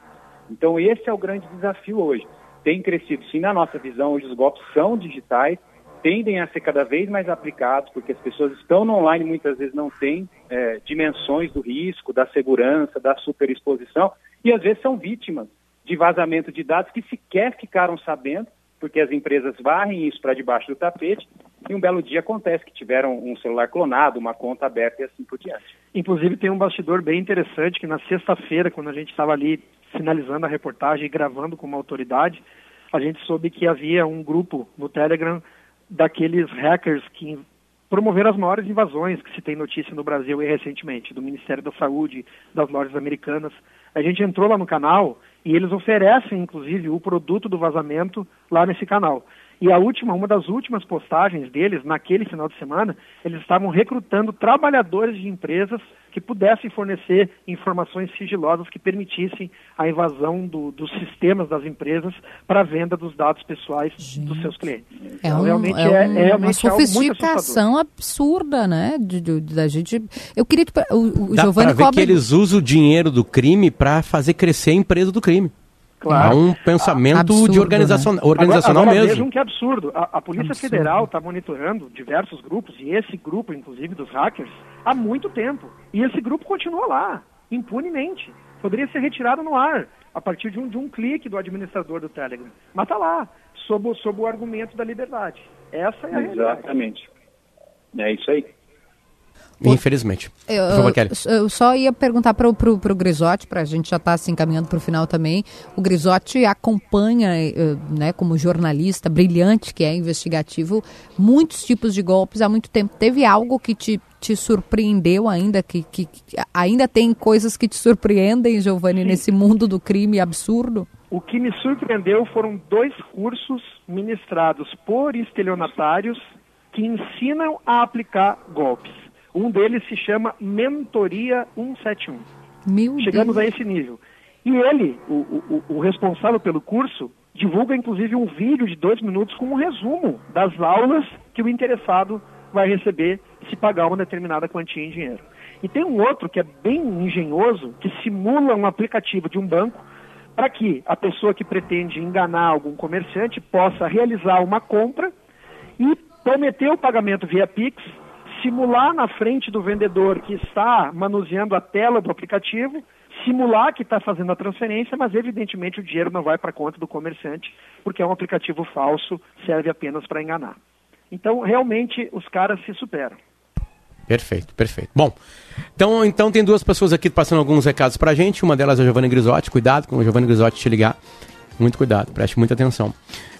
Então esse é o grande desafio hoje. Tem crescido, sim, na nossa visão, hoje os golpes são digitais, tendem a ser cada vez mais aplicados, porque as pessoas estão no online muitas vezes não têm é, dimensões do risco, da segurança, da superexposição, e às vezes são vítimas de vazamento de dados que sequer ficaram sabendo, porque as empresas varrem isso para debaixo do tapete, e um belo dia acontece que tiveram um celular clonado, uma conta aberta e assim por diante. Inclusive tem um bastidor bem interessante que na sexta-feira, quando a gente estava ali finalizando a reportagem e gravando com uma autoridade, a gente soube que havia um grupo no Telegram daqueles hackers que promoveram as maiores invasões que se tem notícia no Brasil e recentemente, do Ministério da Saúde, das lojas americanas. A gente entrou lá no canal e eles oferecem, inclusive, o produto do vazamento lá nesse canal. E a última, uma das últimas postagens deles, naquele final de semana, eles estavam recrutando trabalhadores de empresas que pudessem fornecer informações sigilosas que permitissem a invasão do, dos sistemas das empresas para a venda dos dados pessoais Gente, dos seus clientes. É, então, um, realmente é, é, é realmente uma sofisticação absurda, né? De, de, da gente. Eu queria o, o Dá Giovanni ver que eles usam o dinheiro do crime para fazer crescer a empresa do crime. Claro. É um pensamento absurdo, de organização, né? organizacional agora, agora mesmo. Vejam que absurdo. A, a Polícia absurdo. Federal está monitorando diversos grupos, e esse grupo, inclusive, dos hackers, há muito tempo. E esse grupo continua lá, impunemente. Poderia ser retirado no ar, a partir de um, de um clique do administrador do Telegram. Mas está lá, sob, sob o argumento da liberdade. Essa é a Exatamente. Realidade. É isso aí. Infelizmente. Eu, eu, eu, só ia perguntar para o Grisotti, para a gente já estar tá se encaminhando para o final também. O Grisotti acompanha, eh, né, como jornalista brilhante que é investigativo, muitos tipos de golpes há muito tempo. Teve algo que te, te surpreendeu ainda, que, que, que ainda tem coisas que te surpreendem, Giovanni, Sim. nesse mundo do crime absurdo? O que me surpreendeu foram dois cursos ministrados por estelionatários que ensinam a aplicar golpes. Um deles se chama Mentoria 171. Meu Chegamos Deus. a esse nível. E ele, o, o, o, responsável pelo curso, divulga inclusive um vídeo de dois minutos com um resumo das aulas que o interessado vai receber se pagar uma determinada quantia em dinheiro. E tem um outro que é bem engenhoso, que simula um aplicativo de um banco para que a pessoa que pretende enganar algum comerciante possa realizar uma compra e prometer o pagamento via Pix, simular na frente do vendedor que está manuseando a tela do aplicativo, simular que está fazendo a transferência, mas evidentemente o dinheiro não vai para a conta do comerciante, porque é um aplicativo falso, serve apenas para enganar. Então, realmente, os caras se superam. Perfeito, perfeito. Bom, então, então tem duas pessoas aqui passando alguns recados para a gente. Uma delas é a Giovanni Grisotti. Cuidado com o Giovanni Grisotti te ligar. Muito cuidado, preste muita atenção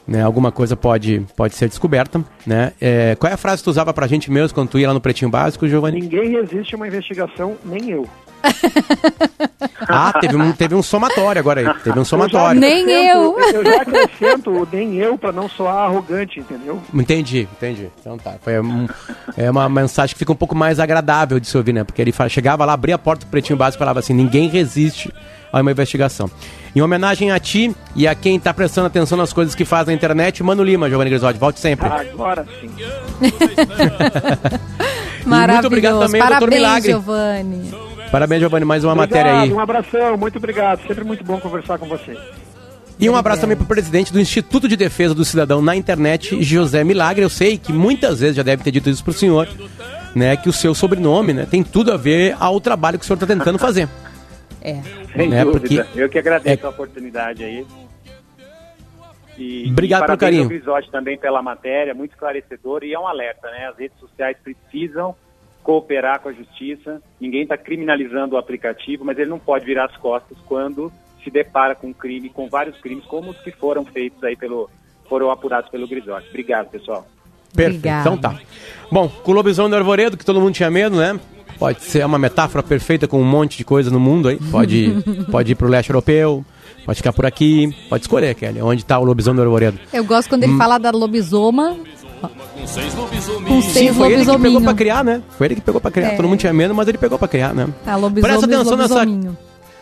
né? Alguma coisa pode, pode ser descoberta, né? É, qual é a frase que tu usava pra gente mesmo quando tu ia lá no Pretinho Básico, Giovanni? Ninguém resiste a uma investigação, nem eu. ah, teve um, teve um somatório agora aí. Teve um somatório. Nem eu. Eu já acrescento o nem eu para não soar arrogante, entendeu? Entendi, entendi. Então tá. Foi um, é uma mensagem que fica um pouco mais agradável de se ouvir, né? Porque ele chegava lá, abria a porta do Pretinho Básico e falava assim: ninguém resiste a uma investigação. Em homenagem a ti e a quem está prestando atenção nas coisas que faz na internet, Mano Lima, Giovanni Grisotti, volte sempre. Agora sim. Maravilhoso. muito obrigado também, Parabéns, doutor Milagre. Giovanni. Parabéns, Giovanni, mais uma obrigado, matéria aí. Um abração, muito obrigado. Sempre muito bom conversar com você. E um abraço também para o presidente do Instituto de Defesa do Cidadão na internet, José Milagre. Eu sei que muitas vezes já deve ter dito isso para o senhor, né? Que o seu sobrenome né, tem tudo a ver ao trabalho que o senhor está tentando fazer. É. Sem né? dúvida. Porque eu que agradeço é... a oportunidade aí. E, Obrigado e pelo carinho. episódio também pela matéria, muito esclarecedor e é um alerta, né? As redes sociais precisam cooperar com a justiça. Ninguém está criminalizando o aplicativo, mas ele não pode virar as costas quando se depara com um crime, com vários crimes, como os que foram feitos aí pelo, foram apurados pelo Grisotti. Obrigado, pessoal. Perfeito. Então tá. Bom, com o lobisomem do arvoredo, que todo mundo tinha medo, né? Pode ser uma metáfora perfeita com um monte de coisa no mundo aí. Pode, pode ir pro leste europeu, pode ficar por aqui. Pode escolher, Kelly, onde tá o lobisomem do arvoredo. Eu gosto quando ele hum. fala da lobisoma. Com seis lobisominhos. Com seis Sim, foi ele que pegou pra criar, né? Foi ele que pegou pra criar. É. Todo mundo tinha medo, mas ele pegou pra criar, né? Tá, lobisomem, Presta atenção nessa,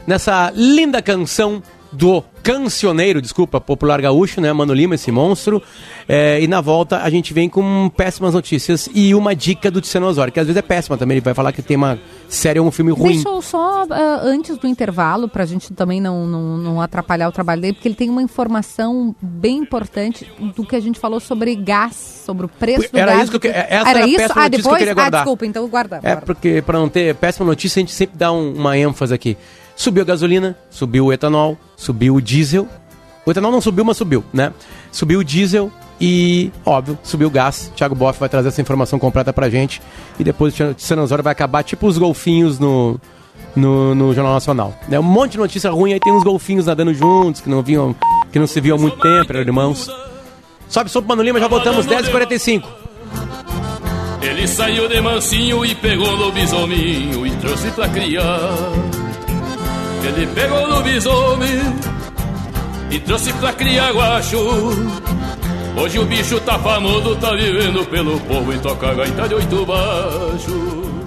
nessa linda canção do cancioneiro, desculpa, popular gaúcho, né? Mano Lima, esse monstro. É, e na volta a gente vem com péssimas notícias e uma dica do Tiziano Osório, que às vezes é péssima também. Ele vai falar que tem uma série ou um filme ruim. Deixa eu só, uh, antes do intervalo, pra gente também não, não, não, atrapalhar o trabalho dele, porque ele tem uma informação bem importante do que a gente falou sobre gás, sobre o preço do era gás. Isso que eu, essa era, era isso? Ah, depois? Que eu queria guardar. Ah, desculpa, então guarda. É porque, pra não ter péssima notícia, a gente sempre dá um, uma ênfase aqui. Subiu a gasolina, subiu o etanol, subiu o diesel. O etanol não subiu, mas subiu, né? Subiu o diesel e, óbvio, subiu o gás. Thiago Boff vai trazer essa informação completa pra gente. E depois o Sanazora vai acabar tipo os golfinhos no, no, no, Jornal Nacional. É um monte de notícia ruim, aí tem uns golfinhos nadando juntos, que não vinham, que não se viam há muito tempo, eram irmãos. Sobe, sobe, Mano Lima, já botamos 10h45. Ele saiu de mansinho e pegou o lobisominho e trouxe pra criar. Ele pegou o lobisomem e trouxe pra criar guacho. Hoje o bicho tá famoso, tá vivendo pelo povo e toca gaita de oito baixo.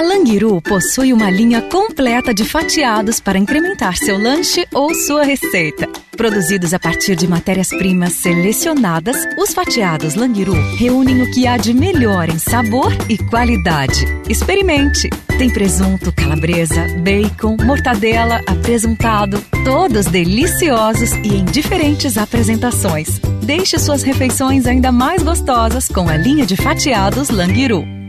Languiru possui uma linha completa de fatiados para incrementar seu lanche ou sua receita. Produzidos a partir de matérias-primas selecionadas, os fatiados Languiru reúnem o que há de melhor em sabor e qualidade. Experimente! Tem presunto, calabresa, bacon, mortadela, apresuntado, todos deliciosos e em diferentes apresentações. Deixe suas refeições ainda mais gostosas com a linha de fatiados Languiru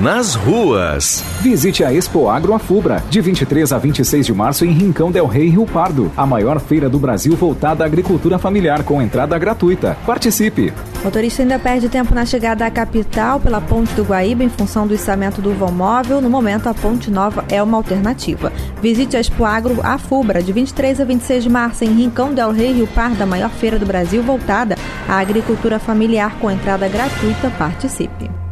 nas ruas. Visite a Expo Agro Afubra, de 23 a 26 de março em Rincão del Rei, Rio Pardo, a maior feira do Brasil voltada à agricultura familiar com entrada gratuita. Participe! O motorista ainda perde tempo na chegada à capital pela Ponte do Guaíba em função do içamento do vão móvel. No momento, a Ponte Nova é uma alternativa. Visite a Expo Agro Afubra, de 23 a 26 de março em Rincão del Rei, Rio Pardo, a maior feira do Brasil voltada à agricultura familiar com entrada gratuita. Participe!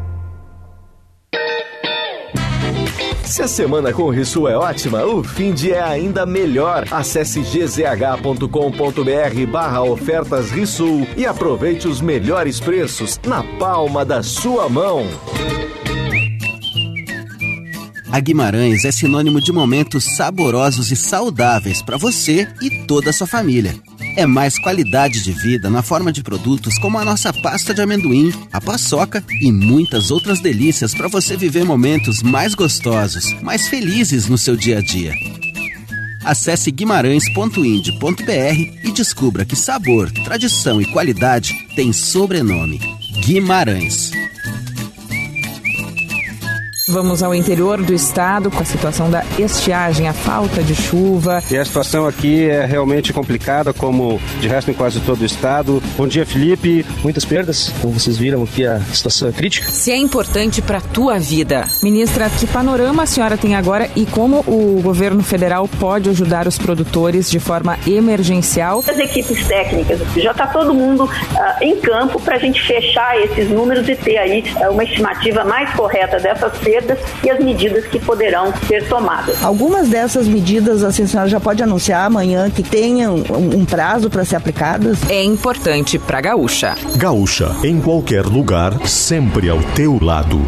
Se a semana com o Rissul é ótima, o fim de é ainda melhor. Acesse gzh.com.br barra ofertas Rissul e aproveite os melhores preços na palma da sua mão. A Guimarães é sinônimo de momentos saborosos e saudáveis para você e toda a sua família. É mais qualidade de vida na forma de produtos como a nossa pasta de amendoim, a paçoca e muitas outras delícias para você viver momentos mais gostosos, mais felizes no seu dia a dia. Acesse guimarães.ind.br e descubra que sabor, tradição e qualidade têm sobrenome. Guimarães. Vamos ao interior do estado com a situação da estiagem, a falta de chuva. E a situação aqui é realmente complicada, como de resto em quase todo o estado. Bom dia, Felipe. Muitas perdas, como vocês viram aqui, a situação é crítica. Se é importante para a tua vida. Ministra, que panorama a senhora tem agora e como o governo federal pode ajudar os produtores de forma emergencial? As equipes técnicas, já está todo mundo uh, em campo para a gente fechar esses números e ter aí uh, uma estimativa mais correta dessas perdas perdas e as medidas que poderão ser tomadas. Algumas dessas medidas assim, a senhora já pode anunciar amanhã que tenham um, um prazo para ser aplicadas? É importante para Gaúcha. Gaúcha, em qualquer lugar, sempre ao teu lado.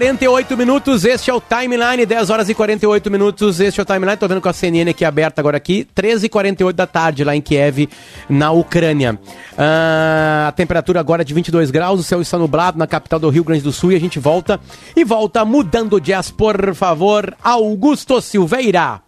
48 minutos, este é o Timeline, 10 horas e 48 minutos, este é o Timeline, tô vendo com a CNN aqui aberta agora aqui, 13 e 48 da tarde lá em Kiev, na Ucrânia. Ah, a temperatura agora é de 22 graus, o céu está nublado na capital do Rio Grande do Sul e a gente volta, e volta mudando jazz, por favor, Augusto Silveira.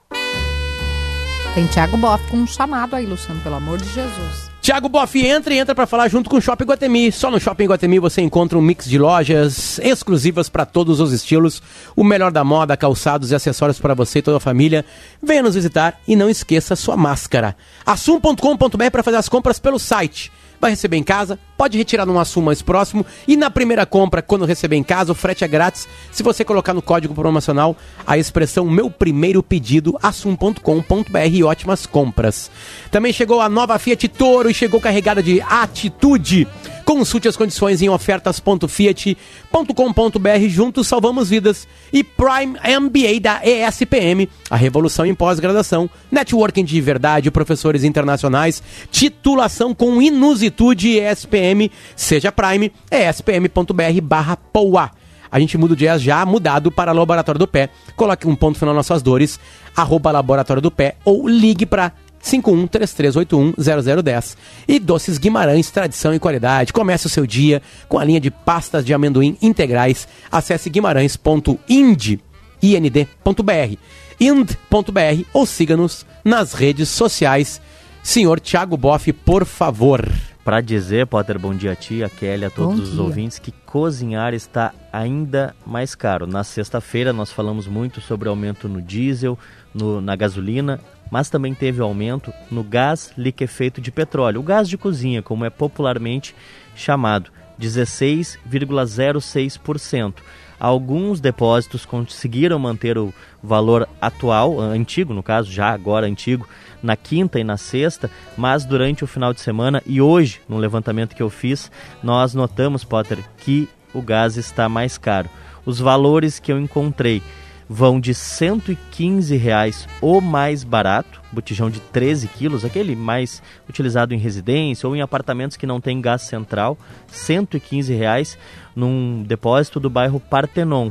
Tem Thiago Boff com um chamado aí, Luciano, pelo amor de Jesus. Tiago Boff entra e entra para falar junto com o Shopping Guatemi. Só no Shopping Guatemi você encontra um mix de lojas exclusivas para todos os estilos, o melhor da moda, calçados e acessórios para você e toda a família. Venha nos visitar e não esqueça sua máscara. Assum.com.br para fazer as compras pelo site vai receber em casa, pode retirar num assunto mais próximo e na primeira compra, quando receber em casa, o frete é grátis se você colocar no código promocional a expressão meu primeiro pedido assum.com.br ótimas compras. Também chegou a nova Fiat Toro e chegou carregada de atitude. Consulte as condições em ofertas.fiat.com.br. Juntos salvamos vidas. E Prime MBA da ESPM, a revolução em pós-graduação, networking de verdade, professores internacionais, titulação com inusitude ESPM, seja Prime, espm.br barra POA. A gente muda o jazz já mudado para Laboratório do Pé. Coloque um ponto final nas suas dores, arroba Laboratório do Pé ou ligue para 5133810010. E Doces Guimarães, tradição e qualidade. Comece o seu dia com a linha de pastas de amendoim integrais. Acesse guimarães.ind.br ind.br ou siga-nos nas redes sociais. Senhor Thiago Boff, por favor. Para dizer, Potter, bom dia a ti, a Kelly, a todos os ouvintes, que cozinhar está ainda mais caro. Na sexta-feira nós falamos muito sobre aumento no diesel, no, na gasolina mas também teve aumento no gás liquefeito de petróleo, o gás de cozinha, como é popularmente chamado, 16,06%. Alguns depósitos conseguiram manter o valor atual, antigo no caso, já agora antigo, na quinta e na sexta, mas durante o final de semana e hoje, no levantamento que eu fiz, nós notamos, Potter, que o gás está mais caro. Os valores que eu encontrei vão de 115 reais o mais barato, botijão de 13 quilos, aquele mais utilizado em residência ou em apartamentos que não tem gás central, 115 reais num depósito do bairro Partenon.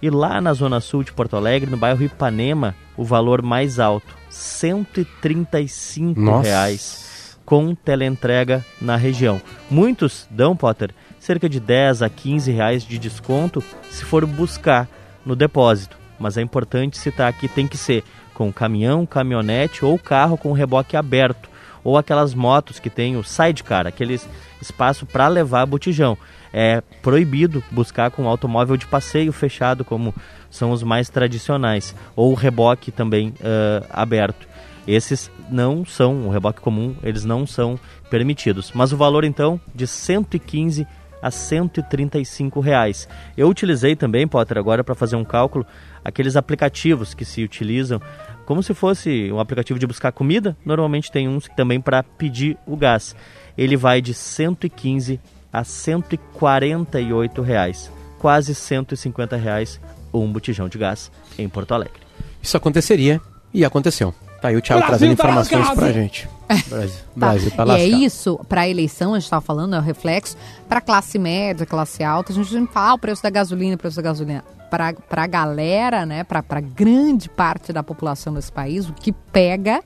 E lá na zona sul de Porto Alegre, no bairro Ipanema, o valor mais alto, R$ 135 Nossa. reais com teleentrega na região. Muitos dão, Potter, cerca de 10 a 15 reais de desconto se for buscar no depósito. Mas é importante citar que tem que ser com caminhão, caminhonete ou carro com reboque aberto, ou aquelas motos que tem o sidecar, aquele espaço para levar botijão. É proibido buscar com automóvel de passeio fechado, como são os mais tradicionais, ou reboque também uh, aberto. Esses não são, o reboque comum, eles não são permitidos. Mas o valor então de 115 a 135 reais. Eu utilizei também, Potter, agora para fazer um cálculo, aqueles aplicativos que se utilizam como se fosse um aplicativo de buscar comida. Normalmente tem uns também para pedir o gás. Ele vai de 115 a 148 reais, quase 150 reais um botijão de gás em Porto Alegre. Isso aconteceria e aconteceu. Tá aí o Thiago Brasil trazendo tá informações lascado. pra gente. Brasil, tá. Brasil tá e é isso, para a eleição, a gente estava falando, é o reflexo, para classe média, classe alta, a gente não fala ah, o preço da gasolina, o preço da gasolina. Para a galera, né, para grande parte da população desse país, o que pega,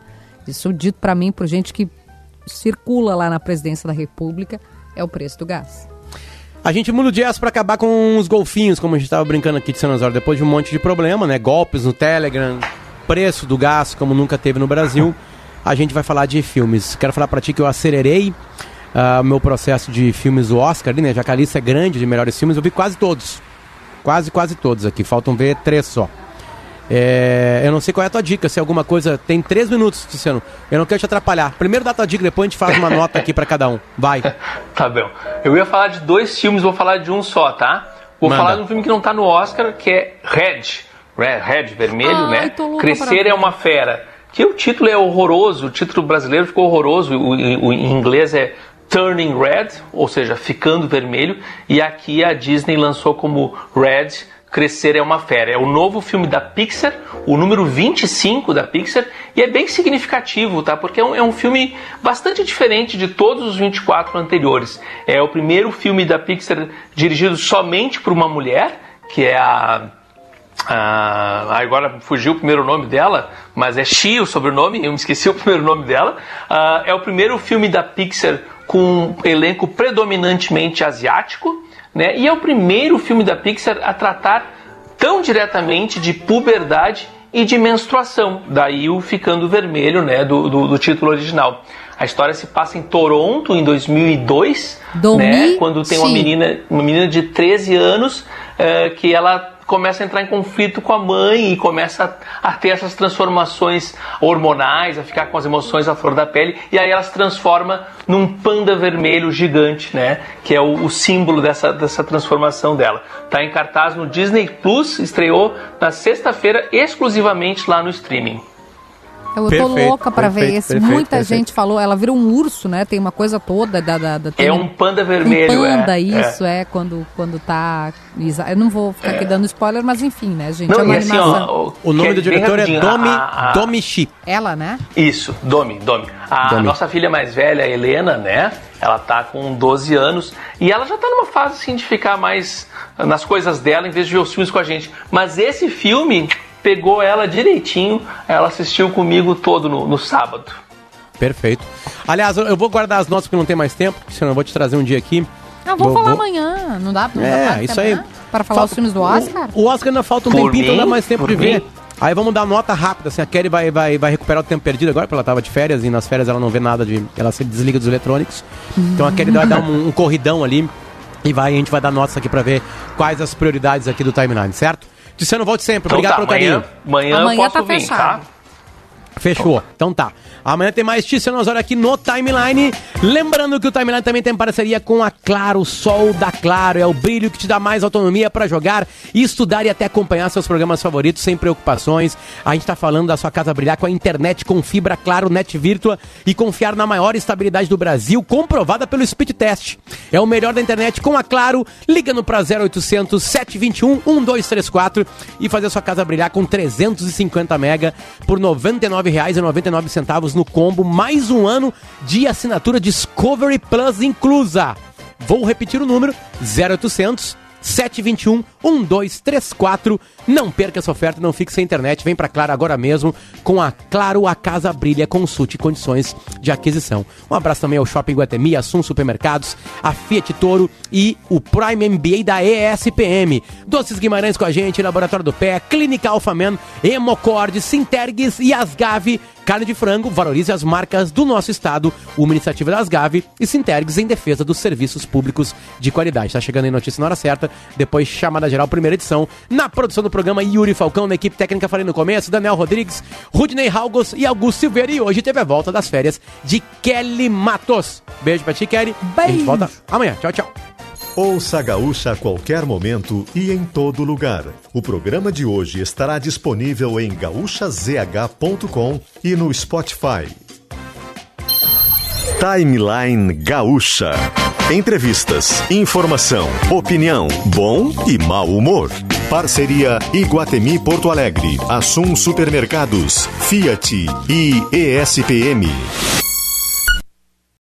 isso dito para mim, por gente que circula lá na presidência da República, é o preço do gás. A gente muda o jazz para acabar com os golfinhos, como a gente estava brincando aqui de San Osório, depois de um monte de problema, né? Golpes no Telegram, preço do gás como nunca teve no Brasil. A gente vai falar de filmes. Quero falar para ti que eu acelerei ah, o uh, meu processo de filmes do Oscar, né? Já que a lista é grande de melhores filmes, eu vi quase todos. Quase, quase todos aqui. Faltam ver três só. É, eu não sei qual é a tua dica, se alguma coisa. Tem três minutos, Luciano. Eu não quero te atrapalhar. Primeiro dá a tua dica, depois a gente faz uma nota aqui para cada um. Vai. tá bom. Eu ia falar de dois filmes, vou falar de um só, tá? Vou Manda. falar de um filme que não tá no Oscar, que é Red. Red, Red vermelho, Ai, né? Crescer é uma fera. Que o título é horroroso, o título brasileiro ficou horroroso. O, o, o em inglês é Turning Red, ou seja, ficando vermelho. E aqui a Disney lançou como Red Crescer é uma Fera. É o novo filme da Pixar, o número 25 da Pixar, e é bem significativo, tá? Porque é um, é um filme bastante diferente de todos os 24 anteriores. É o primeiro filme da Pixar dirigido somente por uma mulher, que é a ah, agora fugiu o primeiro nome dela, mas é Shi o sobrenome, eu me esqueci o primeiro nome dela. Ah, é o primeiro filme da Pixar com um elenco predominantemente asiático né? E é o primeiro filme da Pixar a tratar tão diretamente de puberdade e de menstruação. Daí o ficando vermelho né, do, do, do título original. A história se passa em Toronto em 2002, né, quando tem uma menina, uma menina de 13 anos uh, que ela começa a entrar em conflito com a mãe e começa a, ter essas transformações hormonais, a ficar com as emoções à flor da pele, e aí ela se transforma num panda vermelho gigante, né? Que é o, o símbolo dessa, dessa transformação dela. Está em cartaz no Disney Plus, estreou na sexta-feira exclusivamente lá no streaming. Eu perfeito, tô louca para ver esse. Perfeito, Muita perfeito. gente falou, ela vira um urso, né? Tem uma coisa toda da. da, da é um panda vermelho, um panda, é, isso, é. é, quando, quando tá. Eu não vou ficar aqui dando spoiler, mas enfim, né, gente? Não, é uma assim, ó, o, nome do diretor é Domi, a, a... Domi Shi. Ela, né? Isso, Domi, Domi. A Domi. nossa filha mais velha, Helena, né? Ela tá com 12 anos e ela já tá numa fase assim de ficar mais nas coisas dela em vez de ver os filmes com a gente. Mas esse filme pegou ela direitinho, ela assistiu comigo todo no, no sábado. Perfeito. Aliás, eu vou guardar as notas porque não tem mais tempo, senão eu vou te trazer um dia aqui. Ah, vou, vou falar vou... amanhã, não dá, não é, isso aí. Para falar Falta... os filmes do Oscar? O, o Oscar ainda falta um por tempinho, então dá mais tempo de mim? ver. Aí vamos dar nota rápida, assim, a Kelly vai, vai, vai recuperar o tempo perdido agora, porque ela tava de férias e nas férias ela não vê nada de. Ela se desliga dos eletrônicos. Então a Kelly vai dar um, um corridão ali e vai, a gente vai dar notas aqui para ver quais as prioridades aqui do timeline, certo? Dissendo, volte sempre. Então Obrigado tá, pelo amanhã, carinho. Amanhã, amanhã eu posso tá vir, tá? fechado. tá? Fechou. Então tá. Amanhã tem mais Tícia Osório aqui no Timeline. Lembrando que o Timeline também tem parceria com a Claro, Sol da Claro. É o brilho que te dá mais autonomia para jogar, estudar e até acompanhar seus programas favoritos sem preocupações. A gente tá falando da sua casa brilhar com a internet com fibra Claro Net Virtua e confiar na maior estabilidade do Brasil, comprovada pelo Speed Test. É o melhor da internet com a Claro. Ligando para 0800 721 1234 e fazer a sua casa brilhar com 350 mega por R$ 99,99 no combo, mais um ano de assinatura Discovery Plus inclusa. Vou repetir o número: 0800 721 1234. Não perca essa oferta, não fique sem internet. Vem para Claro agora mesmo. Com a Claro, a casa brilha. Consulte condições de aquisição. Um abraço também ao Shopping Guatemi, Assum Supermercados, a Fiat Toro e o Prime MBA da ESPM. Doces Guimarães com a gente, Laboratório do Pé, Clínica Alphaman, Hemocord, Sintergues e Asgave. Carne de frango, valorize as marcas do nosso estado. Uma iniciativa da Asgave e Sintergues em defesa dos serviços públicos de qualidade. Tá chegando aí notícia na hora certa. Depois chamada geral, primeira edição. Na produção do programa, Yuri Falcão, na equipe técnica, falei no começo, Daniel Rodrigues, Rudney Halgos e Augusto Silveira. E hoje teve a volta das férias de Kelly Matos. Beijo pra ti, Kelly. Beijo. A gente volta amanhã. Tchau, tchau. Ouça a Gaúcha a qualquer momento e em todo lugar. O programa de hoje estará disponível em gaúchazh.com e no Spotify. Timeline Gaúcha. Entrevistas, informação, opinião, bom e mau humor. Parceria Iguatemi Porto Alegre, Assum Supermercados, Fiat e ESPM.